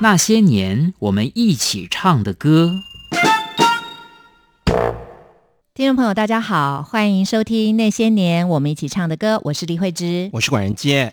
那些年我们一起唱的歌。听众朋友，大家好，欢迎收听《那些年我们一起唱的歌》，我是李慧芝，我是管仁杰。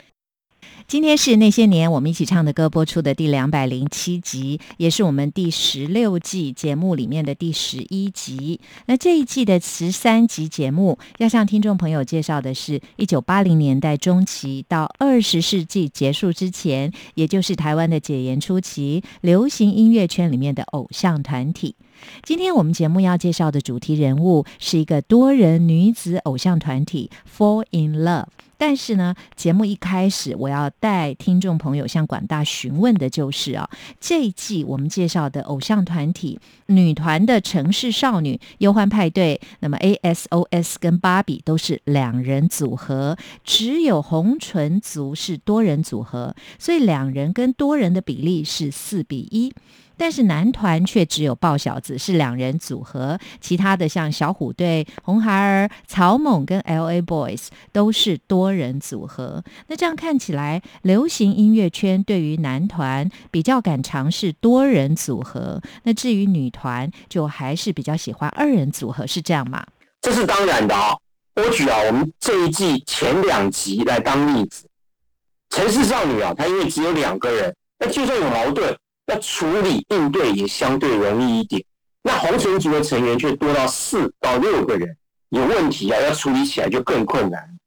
今天是那些年我们一起唱的歌播出的第两百零七集，也是我们第十六季节目里面的第十一集。那这一季的十三集节目要向听众朋友介绍的是一九八零年代中期到二十世纪结束之前，也就是台湾的解严初期，流行音乐圈里面的偶像团体。今天我们节目要介绍的主题人物是一个多人女子偶像团体 Fall in Love。但是呢，节目一开始，我要带听众朋友向广大询问的就是啊，这一季我们介绍的偶像团体女团的城市少女忧欢派对，那么 ASOS 跟芭比都是两人组合，只有红唇族是多人组合，所以两人跟多人的比例是四比一。但是男团却只有豹小子是两人组合，其他的像小虎队、红孩儿、草蜢跟 L.A. Boys 都是多人组合。那这样看起来，流行音乐圈对于男团比较敢尝试多人组合，那至于女团就还是比较喜欢二人组合，是这样吗？这是当然的啊！我举啊，我们这一季前两集来当例子，城市少女啊，她因为只有两个人，那就算有矛盾。要处理应对也相对容易一点，那红唇族的成员却多到四到六个人，有问题啊，要处理起来就更困难。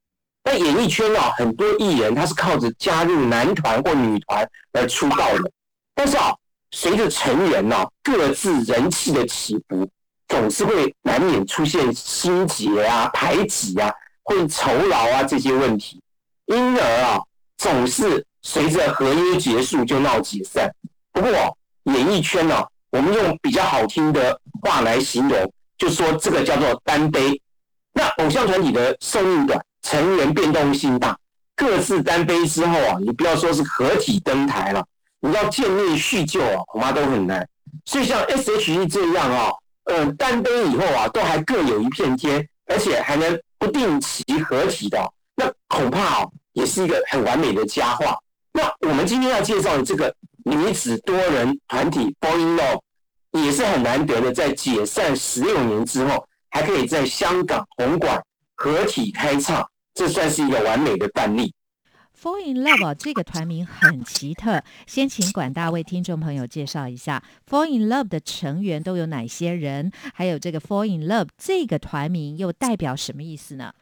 那演艺圈啊，很多艺人他是靠着加入男团或女团来出道的，但是啊，随着成员呐各自人气的起伏，总是会难免出现心结啊、排挤啊、会酬劳啊这些问题，因而啊，总是随着合约结束就闹解散。不过，演艺圈呢，我们用比较好听的话来形容，就说这个叫做单杯。那偶像团体的寿命短，成员变动性大，各自单杯之后啊，你不要说是合体登台了，你要见面叙旧啊，恐怕都很难。所以像 S.H.E 这样啊，呃，单杯以后啊，都还各有一片天，而且还能不定期合体的，那恐怕啊，也是一个很完美的佳话。那我们今天要介绍的这个。女子多人团体 Love 也是很难得的，在解散十六年之后，还可以在香港红馆合体开唱，这算是一个完美的范例。Fall in Love 这个团名很奇特，先请管大为听众朋友介绍一下 Fall in Love 的成员都有哪些人，还有这个 Fall in Love 这个团名又代表什么意思呢？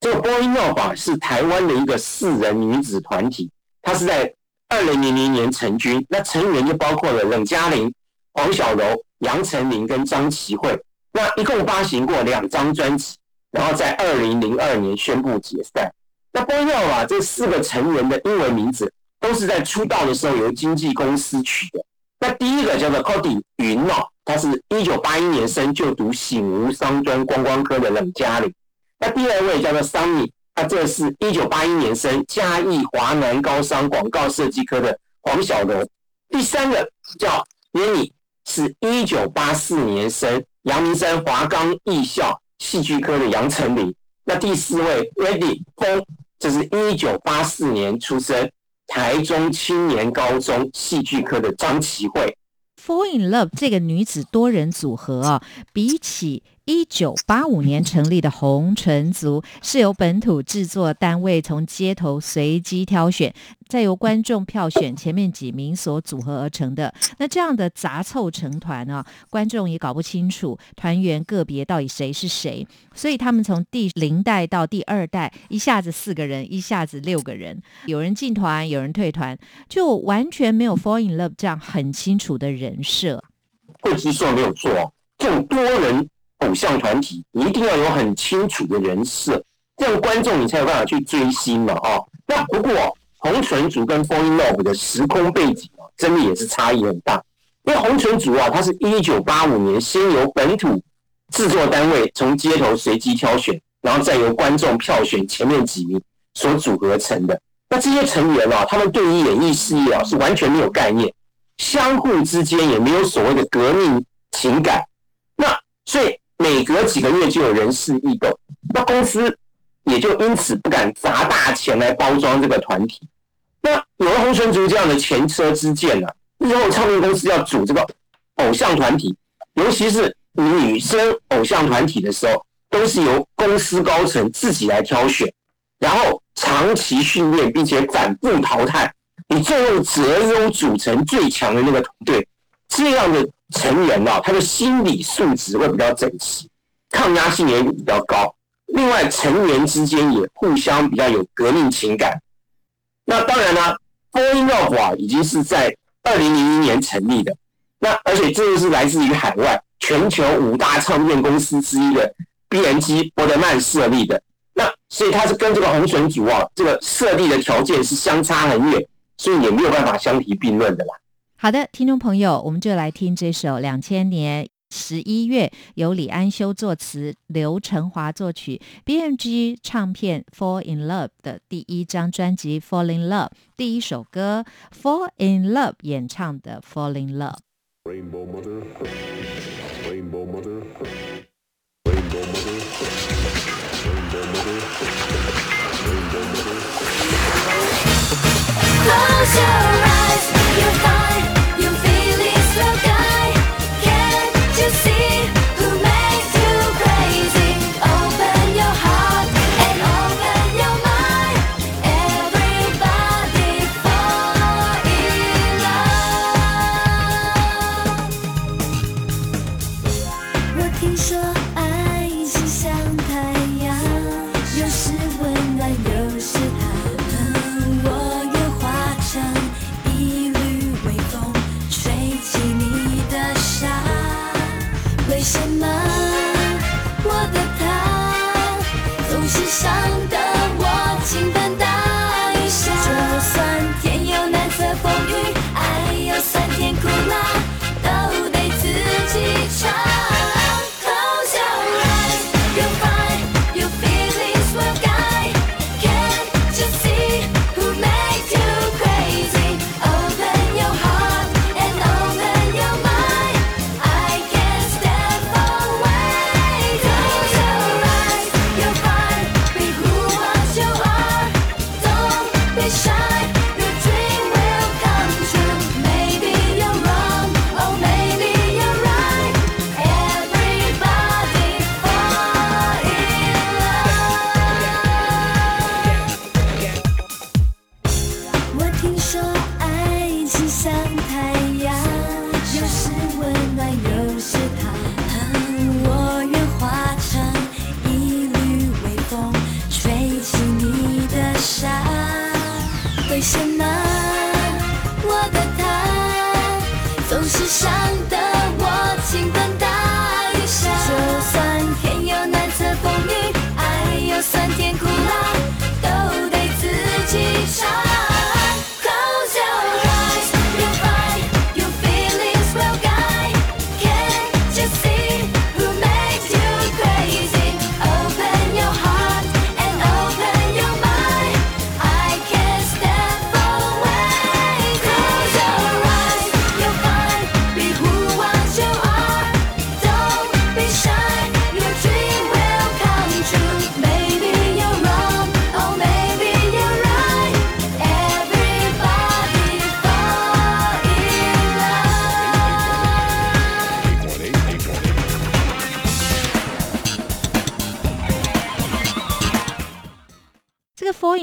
这个 Fall in Love 是台湾的一个四人女子团体，它是在。二零零零年成军，那成员就包括了冷嘉玲、黄小柔、杨丞琳跟张琪慧。那一共发行过两张专辑，然后在二零零二年宣布解散。那波耀啊，这四个成员的英文名字都是在出道的时候由经纪公司取的。那第一个叫做 Cody 云哦，他是一九八一年生，就读醒吾商专观光科的冷嘉玲。那第二位叫做 Sunny。那这是一九八一年生，嘉义华南高商广告设计科的黄小柔。第三个叫 Lenny，是一九八四年生，阳明山华冈艺校戏剧科的杨丞琳。那第四位 Ready 风，这是一九八四年出生，台中青年高中戏剧科的张琪慧。Fall in Love 这个女子多人组合啊，比起。一九八五年成立的红唇族是由本土制作单位从街头随机挑选，再由观众票选前面几名所组合而成的。那这样的杂凑成团啊，观众也搞不清楚团员个别到底谁是谁，所以他们从第零代到第二代，一下子四个人，一下子六个人，有人进团，有人退团，就完全没有 Fall in Love 这样很清楚的人设。会计说没有错，这种多人。偶像团体你一定要有很清楚的人设，这样观众你才有办法去追星嘛啊。那不过红唇族跟 Fall in Love 的时空背景啊，真的也是差异很大。因为红唇族啊，它是一九八五年先由本土制作单位从街头随机挑选，然后再由观众票选前面几名所组合成的。那这些成员啊，他们对于演艺事业啊是完全没有概念，相互之间也没有所谓的革命情感。那所以。每隔几个月就有人事异动，那公司也就因此不敢砸大钱来包装这个团体。那有了洪纯竹这样的前车之鉴呢，日后唱片公司要组这个偶像团体，尤其是女生偶像团体的时候，都是由公司高层自己来挑选，然后长期训练，并且反复淘汰，你最后择优组成最强的那个团队。这样的成员啊，他的心理素质会比较整齐，抗压性也比较高。另外，成员之间也互相比较有革命情感。那当然呢 f o r in Love 啊，已经是在二零零一年成立的。那而且这个是来自于海外全球五大唱片公司之一的 BMG 波德曼设立的。那所以它是跟这个红唇族啊，这个设立的条件是相差很远，所以也没有办法相提并论的啦。好的，听众朋友，我们就来听这首两千年十一月由李安修作词、刘成华作曲、BMG 唱片《Fall in Love》的第一张专辑《Fall in Love》第一首歌《Fall in Love》演唱的《Fall in Love》。Rainbow Mother, Rainbow Mother, Rainbow Mother, Rainbow Mother, Rainbow Mother. Close your eyes, you'll find.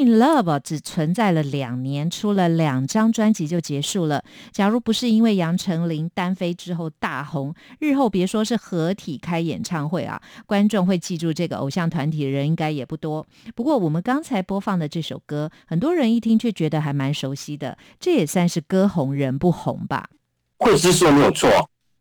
Love 只存在了两年，出了两张专辑就结束了。假如不是因为杨丞琳单飞之后大红，日后别说是合体开演唱会啊，观众会记住这个偶像团体的人应该也不多。不过我们刚才播放的这首歌，很多人一听却觉得还蛮熟悉的，这也算是歌红人不红吧？会之说没有错，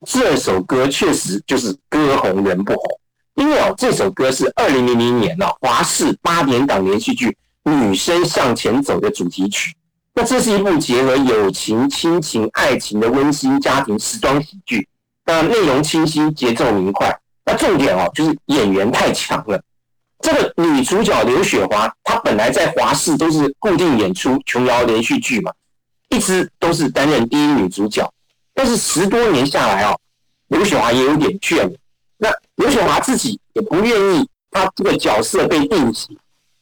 这首歌确实就是歌红人不红，因为哦，这首歌是二零零零年哦华视八点档连续剧。女生向前走的主题曲，那这是一部结合友情、亲情、爱情的温馨家庭时装喜剧。那内容清晰，节奏明快。那重点哦，就是演员太强了。这个女主角刘雪华，她本来在华视都是固定演出琼瑶连续剧嘛，一直都是担任第一女主角。但是十多年下来哦，刘雪华也有点倦了。那刘雪华自己也不愿意，她这个角色被定型。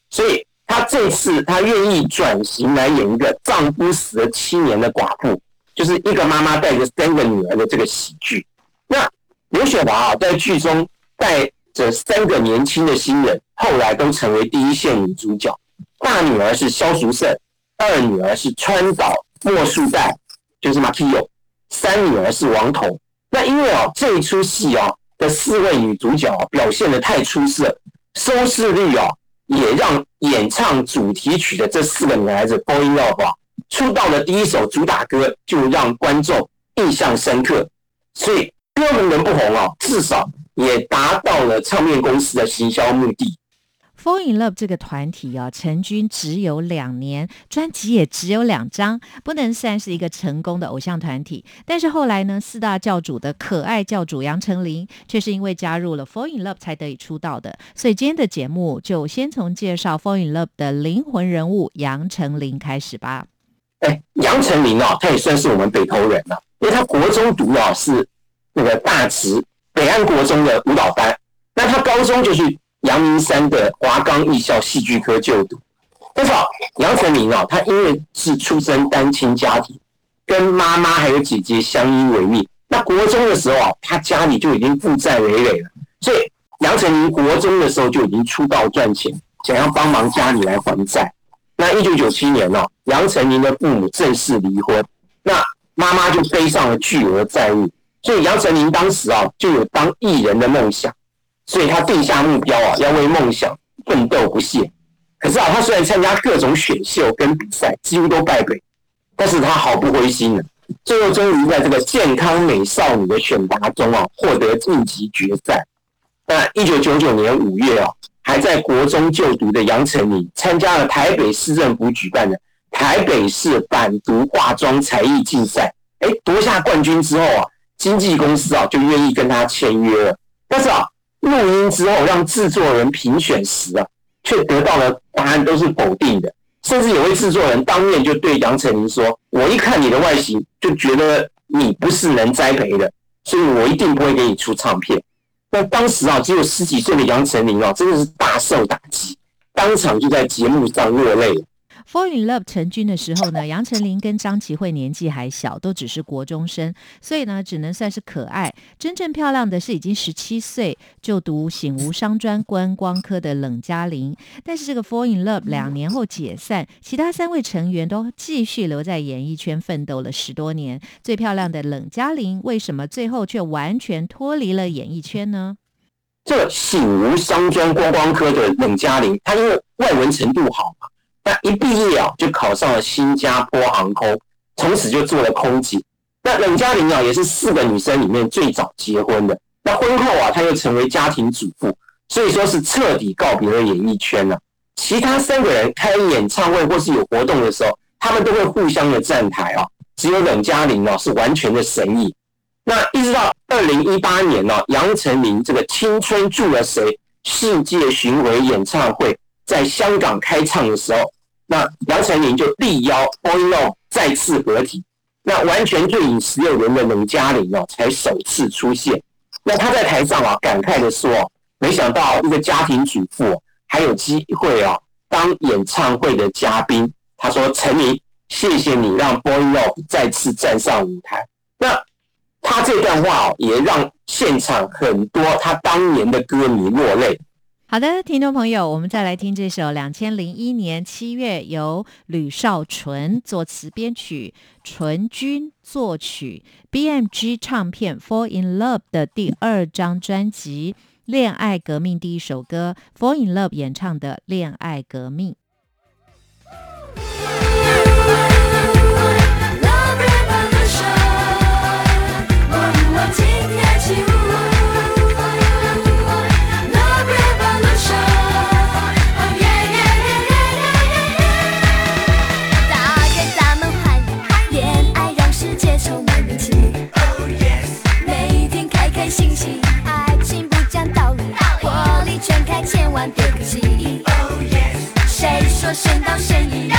所以她这次她愿意转型来演一个丈夫死了七年的寡妇，就是一个妈妈带着三个女儿的这个喜剧。那刘雪华啊，在剧中带着三个年轻的新人，后来都成为第一线女主角。大女儿是萧淑慎，二女儿是川岛茉树代，就是马 k i o 三女儿是王彤。那因为啊，这一出戏啊的四位女主角表现的太出色，收视率啊也让演唱主题曲的这四个女孩子 fall in love 啊，出道的第一首主打歌就让观众印象深刻。所以歌能不红啊，至少也达到了唱片公司的行销目的。Fall in Love 这个团体啊，成军只有两年，专辑也只有两张，不能算是一个成功的偶像团体。但是后来呢，四大教主的可爱教主杨丞琳，却是因为加入了 Fall in Love 才得以出道的。所以今天的节目就先从介绍 Fall in Love 的灵魂人物杨丞琳开始吧。哎，杨丞琳啊，他也算是我们北投人了，因为他国中读啊是那个大直北岸国中的舞蹈班，那他高中就去。阳明山的华冈艺校戏剧科就读，但是啊，杨丞琳啊，她因为是出身单亲家庭，跟妈妈还有姐姐相依为命。那国中的时候啊，她家里就已经负债累累了，所以杨丞琳国中的时候就已经出道赚钱，想要帮忙家里来还债。那一九九七年呢，杨丞琳的父母正式离婚，那妈妈就背上了巨额债务，所以杨丞琳当时啊，就有当艺人的梦想。所以他定下目标啊，要为梦想奋斗不懈。可是啊，他虽然参加各种选秀跟比赛，几乎都败北，但是他毫不灰心啊，最后终于在这个健康美少女的选拔中啊，获得晋级决赛。那一九九九年五月啊，还在国中就读的杨丞琳，参加了台北市政府举办的台北市反毒化妆才艺竞赛，哎，夺下冠军之后啊，经纪公司啊就愿意跟他签约了。但是啊。录音之后，让制作人评选时啊，却得到了答案都是否定的。甚至有位制作人当面就对杨丞琳说：“我一看你的外形，就觉得你不是能栽培的，所以我一定不会给你出唱片。”那当时啊，只有十几岁的杨丞琳啊，真的是大受打击，当场就在节目上落泪了。Fall in Love 成军的时候呢，杨丞琳跟张琪慧年纪还小，都只是国中生，所以呢，只能算是可爱。真正漂亮的是已经十七岁就读醒吾商专观光科的冷嘉玲。但是这个 Fall in Love 两年后解散，其他三位成员都继续留在演艺圈奋斗了十多年。最漂亮的冷嘉玲，为什么最后却完全脱离了演艺圈呢？这醒吾商专观光科的冷嘉玲，她因为外文程度好嘛。那一毕业啊，就考上了新加坡航空，从此就做了空姐。那冷嘉玲啊，也是四个女生里面最早结婚的。那婚后啊，她又成为家庭主妇，所以说是彻底告别了演艺圈了。其他三个人开演唱会或是有活动的时候，他们都会互相的站台啊。只有冷嘉玲啊，是完全的神隐。那一直到二零一八年呢，杨丞琳这个《青春住了谁》世界巡回演唱会。在香港开唱的时候，那杨丞琳就力邀 Boy Love 再次合体，那完全对影十六年的冷嘉玲哦，才首次出现。那他在台上啊，感慨的说：“没想到一个家庭主妇还有机会啊，当演唱会的嘉宾。”他说：“陈琳，谢谢你让 Boy Love 再次站上舞台。”那他这段话哦，也让现场很多他当年的歌迷落泪。好的，听众朋友，我们再来听这首两千零一年七月由吕少纯作词编曲、纯君作曲、BMG 唱片《Fall in Love》的第二张专辑《恋爱革命》第一首歌《Fall in Love》演唱的《恋爱革命》。神到深意，等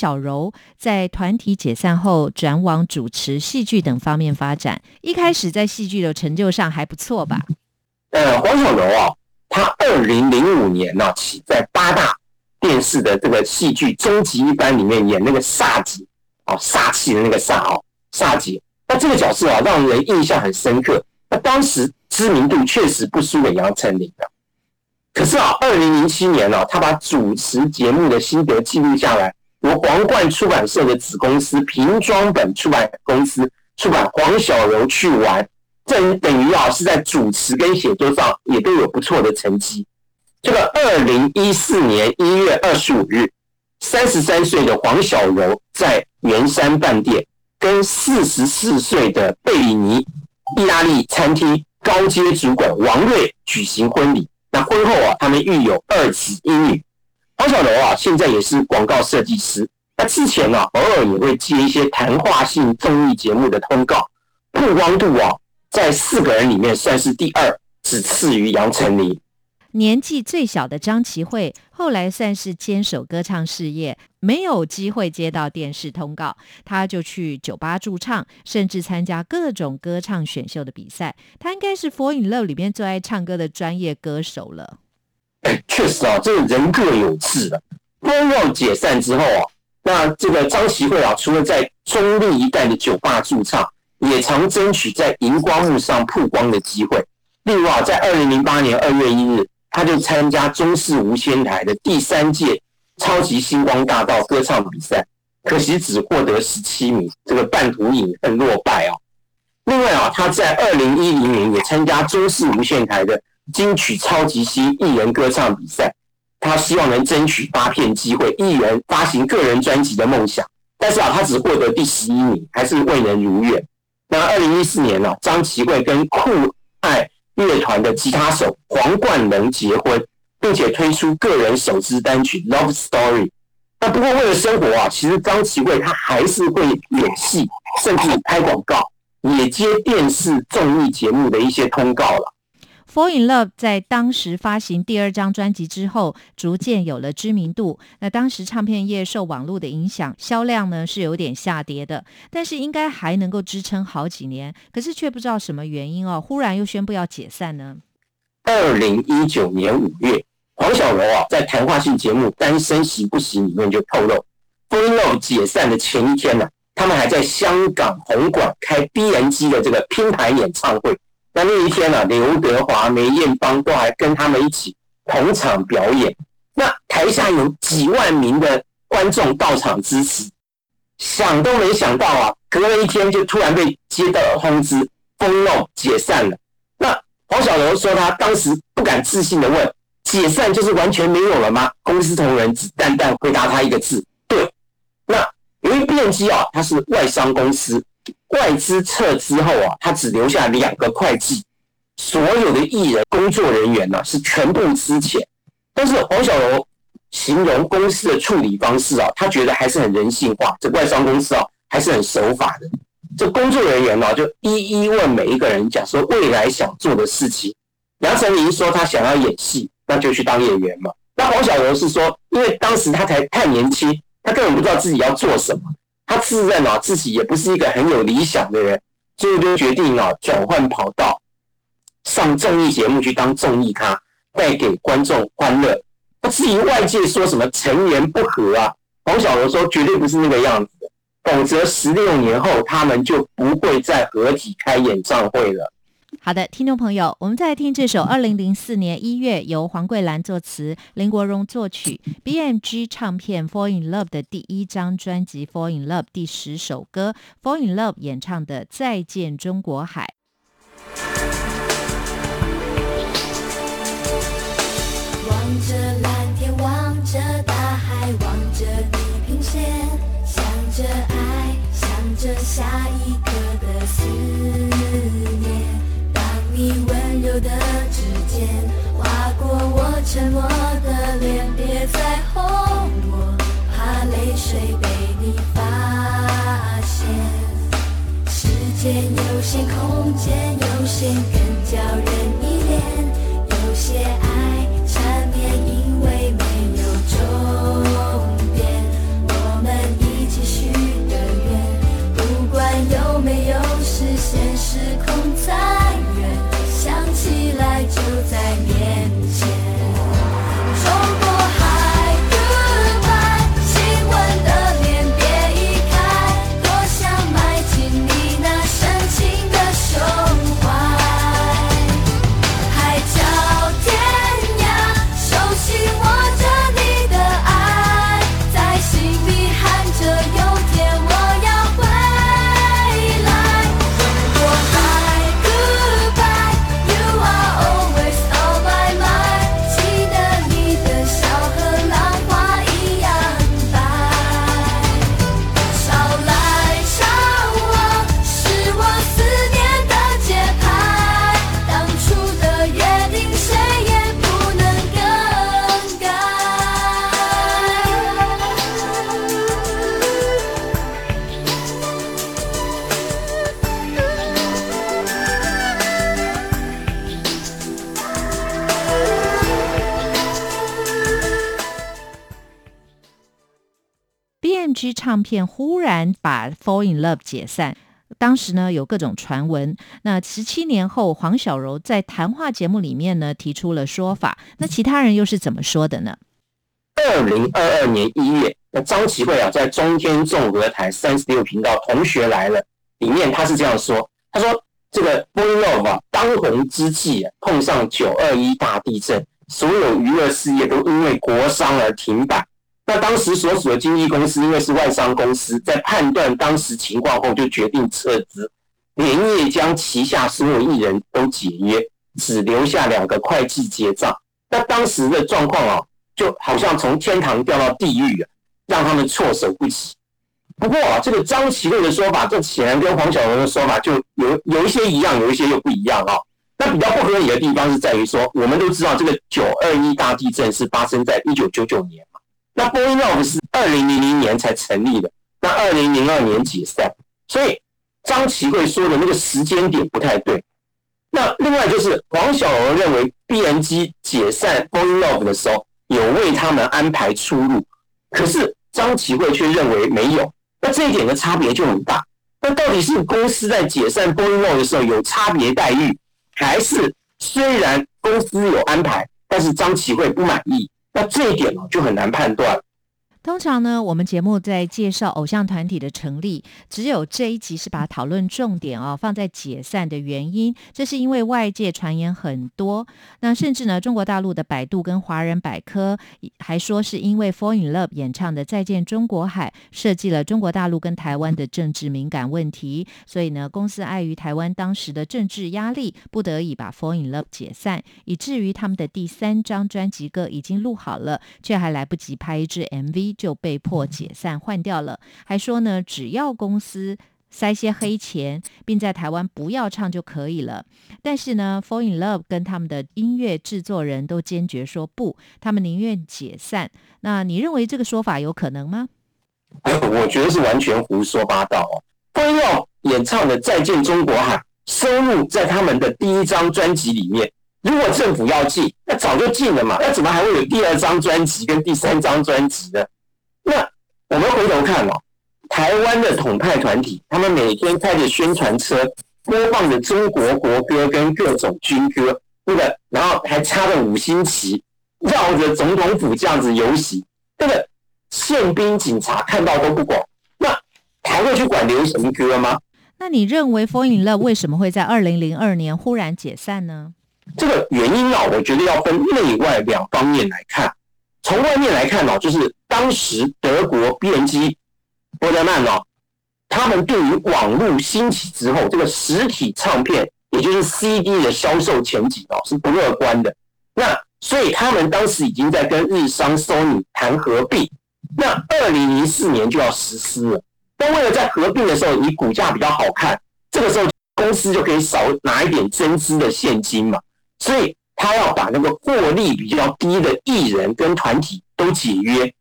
小柔在团体解散后转往主持、戏剧等方面发展。一开始在戏剧的成就上还不错吧？呃，黄小柔啊，她二零零五年呢、起在八大电视的这个戏剧《终极一班》里面演那个煞姐，哦，煞气的那个煞哦，煞姐。那这个角色啊，让人印象很深刻。那当时知名度确实不输给杨丞琳的。可是啊，二零零七年呢、啊，他把主持节目的心得记录下来，由皇冠出版社的子公司平装本出版公司出版《黄小柔去玩》，这等于啊是在主持跟写作上也都有不错的成绩。这个二零一四年一月二十五日，三十三岁的黄小柔在圆山饭店跟四十四岁的贝里尼意大利餐厅高阶主管王瑞举行婚礼。那婚后啊，他们育有二子一女。黄小柔啊，现在也是广告设计师。那之前呢、偶尔也会接一些谈话性综艺节目的通告，曝光度啊，在四个人里面算是第二，只次于杨丞琳。年纪最小的张琪慧后来算是坚守歌唱事业，没有机会接到电视通告，她就去酒吧驻唱，甚至参加各种歌唱选秀的比赛。她应该是《Fall in Love》里面最爱唱歌的专业歌手了。哎，确实啊，这个人各有志的。风浪解散之后啊，那这个张琪慧啊，除了在中立一带的酒吧驻唱，也常争取在荧光幕上曝光的机会。例如啊，在二零零八年二月一日。他就参加中视无线台的第三届超级星光大道歌唱比赛，可惜只获得十七名，这个半途隐恨落败啊。另外啊，他在二零一零年也参加中视无线台的金曲超级星艺人歌唱比赛，他希望能争取发片机会，艺人发行个人专辑的梦想。但是啊，他只获得第十一名，还是未能如愿。那二零一四年呢、啊，张琪慧跟酷爱。乐团的吉他手黄冠能结婚，并且推出个人首支单曲《Love Story》。那不过为了生活啊，其实张琪慧她还是会演戏，甚至拍广告，也接电视综艺节目的一些通告了。《Fall in Love》在当时发行第二张专辑之后，逐渐有了知名度。那当时唱片业受网络的影响，销量呢是有点下跌的，但是应该还能够支撑好几年。可是却不知道什么原因哦，忽然又宣布要解散呢。二零一九年五月，黄小柔啊在谈话性节目《单身行不行》里面就透露，《Fall in Love》解散的前一天呢、啊，他们还在香港红馆开 BNG 的这个拼盘演唱会。那那一天呢、啊，刘德华、梅艳芳都还跟他们一起同场表演。那台下有几万名的观众到场支持，想都没想到啊，隔了一天就突然被接到通知，《封路》解散了。那黄小柔说，他当时不敢置信的问：“解散就是完全没有了吗？”公司同仁只淡淡回答他一个字：“对。”那由于变机啊，它是外商公司。外资撤资后啊，他只留下两个会计，所有的艺人工作人员呢、是全部资遣。但是黄小柔形容公司的处理方式啊，他觉得还是很人性化。这外商公司啊还是很守法的。这工作人员呢、就一一问每一个人讲说未来想做的事情。杨丞琳说他想要演戏，那就去当演员嘛。那黄小柔是说，因为当时他才太年轻，他根本不知道自己要做什么。他自认啊自己也不是一个很有理想的人，所以就决定啊转换跑道，上综艺节目去当综艺咖，带给观众欢乐。不至于外界说什么成年不和啊，黄晓龙说绝对不是那个样子，否则十六年后他们就不会再合体开演唱会了。好的，听众朋友，我们再听这首二零零四年一月由黄桂兰作词、林国荣作曲、BMG 唱片《Fall in Love》的第一张专辑《Fall in Love》第十首歌《Fall in Love》演唱的《再见中国海》。望着蓝天，望着大海，望着地平线，想着爱，想着下一沉默的脸，别再哄我，怕泪水被你发现。时间有限，空间有限，更叫人依恋。有些爱唱片忽然把 Fall in Love 解散。当时呢有各种传闻，那十七年后，黄小柔在谈话节目里面呢提出了说法，那其他人又是怎么说的呢？二零二二年一月，那张启慧啊在中天综合台三十六频道《同学来了》里面，他是这样说：他说这个 Boy Love 啊当红之际啊，碰上九二一大地震，所有娱乐事业都因为国商而停摆。那当时所属的经纪公司因为是外商公司，在判断当时情况后，就决定撤资，连夜将旗下所有艺人都解约，只留下两个会计结账。那当时的状况啊，就好像从天堂掉到地狱啊，让他们措手不及。不过啊，这个张启慧的说法，这显然跟黄晓荣的说法就有有一些一样，有一些又不一样啊。那比较不合理的地方是在于说，我们都知道这个九二一大地震是发生在一九九九年。那 Boy Love 是二零零零年才成立的，那二零零二年解散，所以张琪慧说的那个时间点不太对。那另外就是黄小柔认为 B N G 解散 Boy Love 的时候有为他们安排出路，可是张琪慧却认为没有。那这一点的差别就很大。那到底是公司在解散 Boy Love 的时候有差别待遇，还是虽然公司有安排，但是张琪慧不满意？那这一点呢，就很难判断。通常呢，我们节目在介绍偶像团体的成立，只有这一集是把讨论重点哦放在解散的原因。这是因为外界传言很多，那甚至呢，中国大陆的百度跟华人百科还说是因为 Fall in Love 演唱的《再见中国海》设计了中国大陆跟台湾的政治敏感问题，所以呢，公司碍于台湾当时的政治压力，不得已把 Fall in Love 解散，以至于他们的第三张专辑歌已经录好了，却还来不及拍一支 MV。就被迫解散换掉了，还说呢，只要公司塞些黑钱，并在台湾不要唱就可以了。但是呢，Fall in Love 跟他们的音乐制作人都坚决说不，他们宁愿解散。那你认为这个说法有可能吗？我觉得是完全胡说八道哦。Fall in Love 演唱的《再见中国海》收入在他们的第一张专辑里面。如果政府要禁，那早就禁了嘛，那怎么还会有第二张专辑跟第三张专辑呢？那我们回头看哦，台湾的统派团体，他们每天开着宣传车，播放着中国国歌跟各种军歌，那个，然后还插着五星旗，绕着总统府这样子游行，那个宪兵警察看到都不管，那还会去管流行歌吗？那你认为 Fall in Love 为什么会在二零零二年忽然解散呢？这个原因啊，我觉得要分内外两方面来看。从外面来看呢，就是当时德国 B N G 波德曼哦，他们对于网络兴起之后，这个实体唱片，也就是 CD 的销售前景哦是不乐观的。那所以他们当时已经在跟日商 Sony 谈合并，那二零零四年就要实施了。但为了在合并的时候你股价比较好看，这个时候公司就可以少拿一点增资的现金嘛，所以。他要把那个获利比较低的艺人跟团体都解约，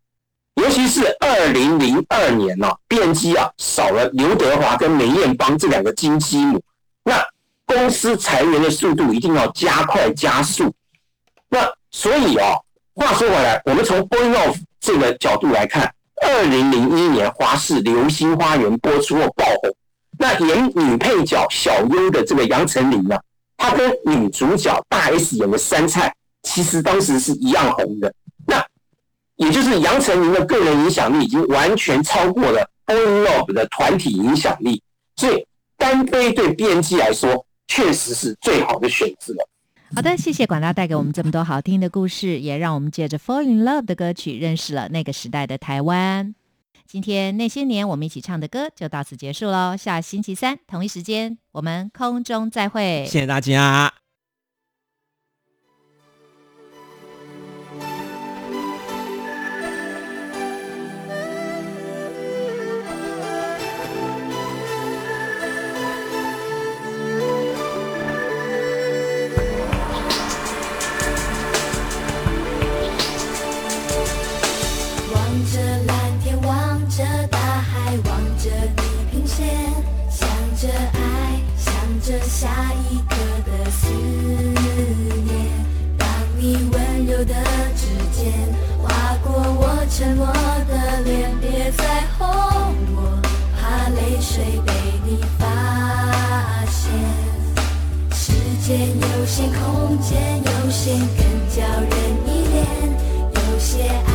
尤其是二零零二年呢，变机啊少了刘德华跟梅艳芳这两个金鸡母，那公司裁员的速度一定要加快加速。那所以啊，话说回来，我们从 Boy Love 这个角度来看，二零零一年华视《流星花园》播出后爆红，那演女配角小优的这个杨丞琳呢？她跟女主角大 S 演的杉菜，其实当时是一样红的。那也就是杨丞琳的个人影响力已经完全超过了 Boy Love 的团体影响力，所以单飞对编辑来说确实是最好的选择。好的，谢谢管大带给我们这么多好听的故事，也让我们借着 Fall in Love 的歌曲认识了那个时代的台湾。今天那些年我们一起唱的歌就到此结束喽，下星期三同一时间我们空中再会，谢谢大家。下一刻的思念，当你温柔的指尖划过我沉默的脸，别再哄我，怕泪水被你发现。时间有限，空间有限，更叫人依恋。有些爱。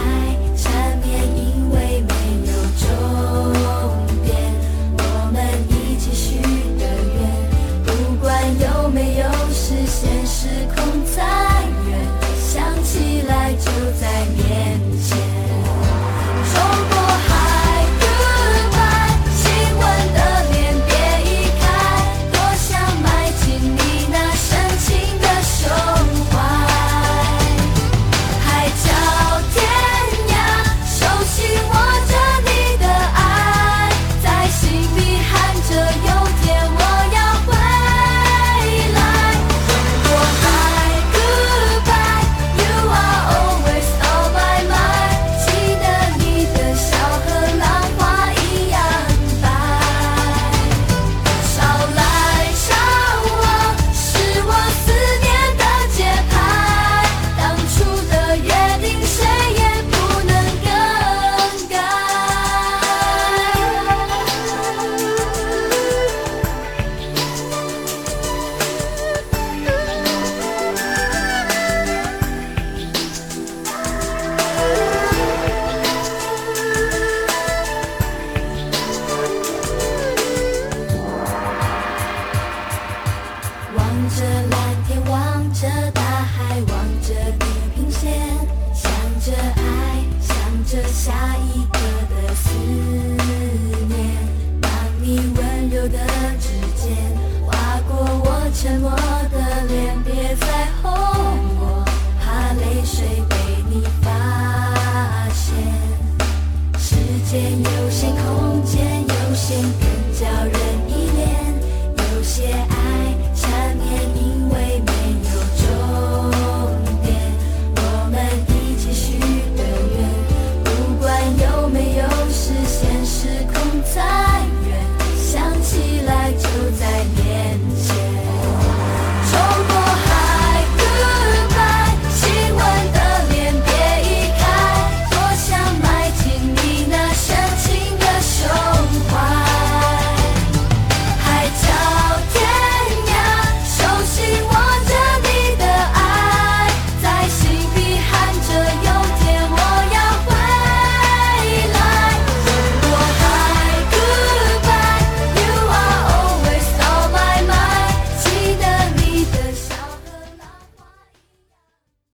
有些空间，有些更叫人依恋，有些。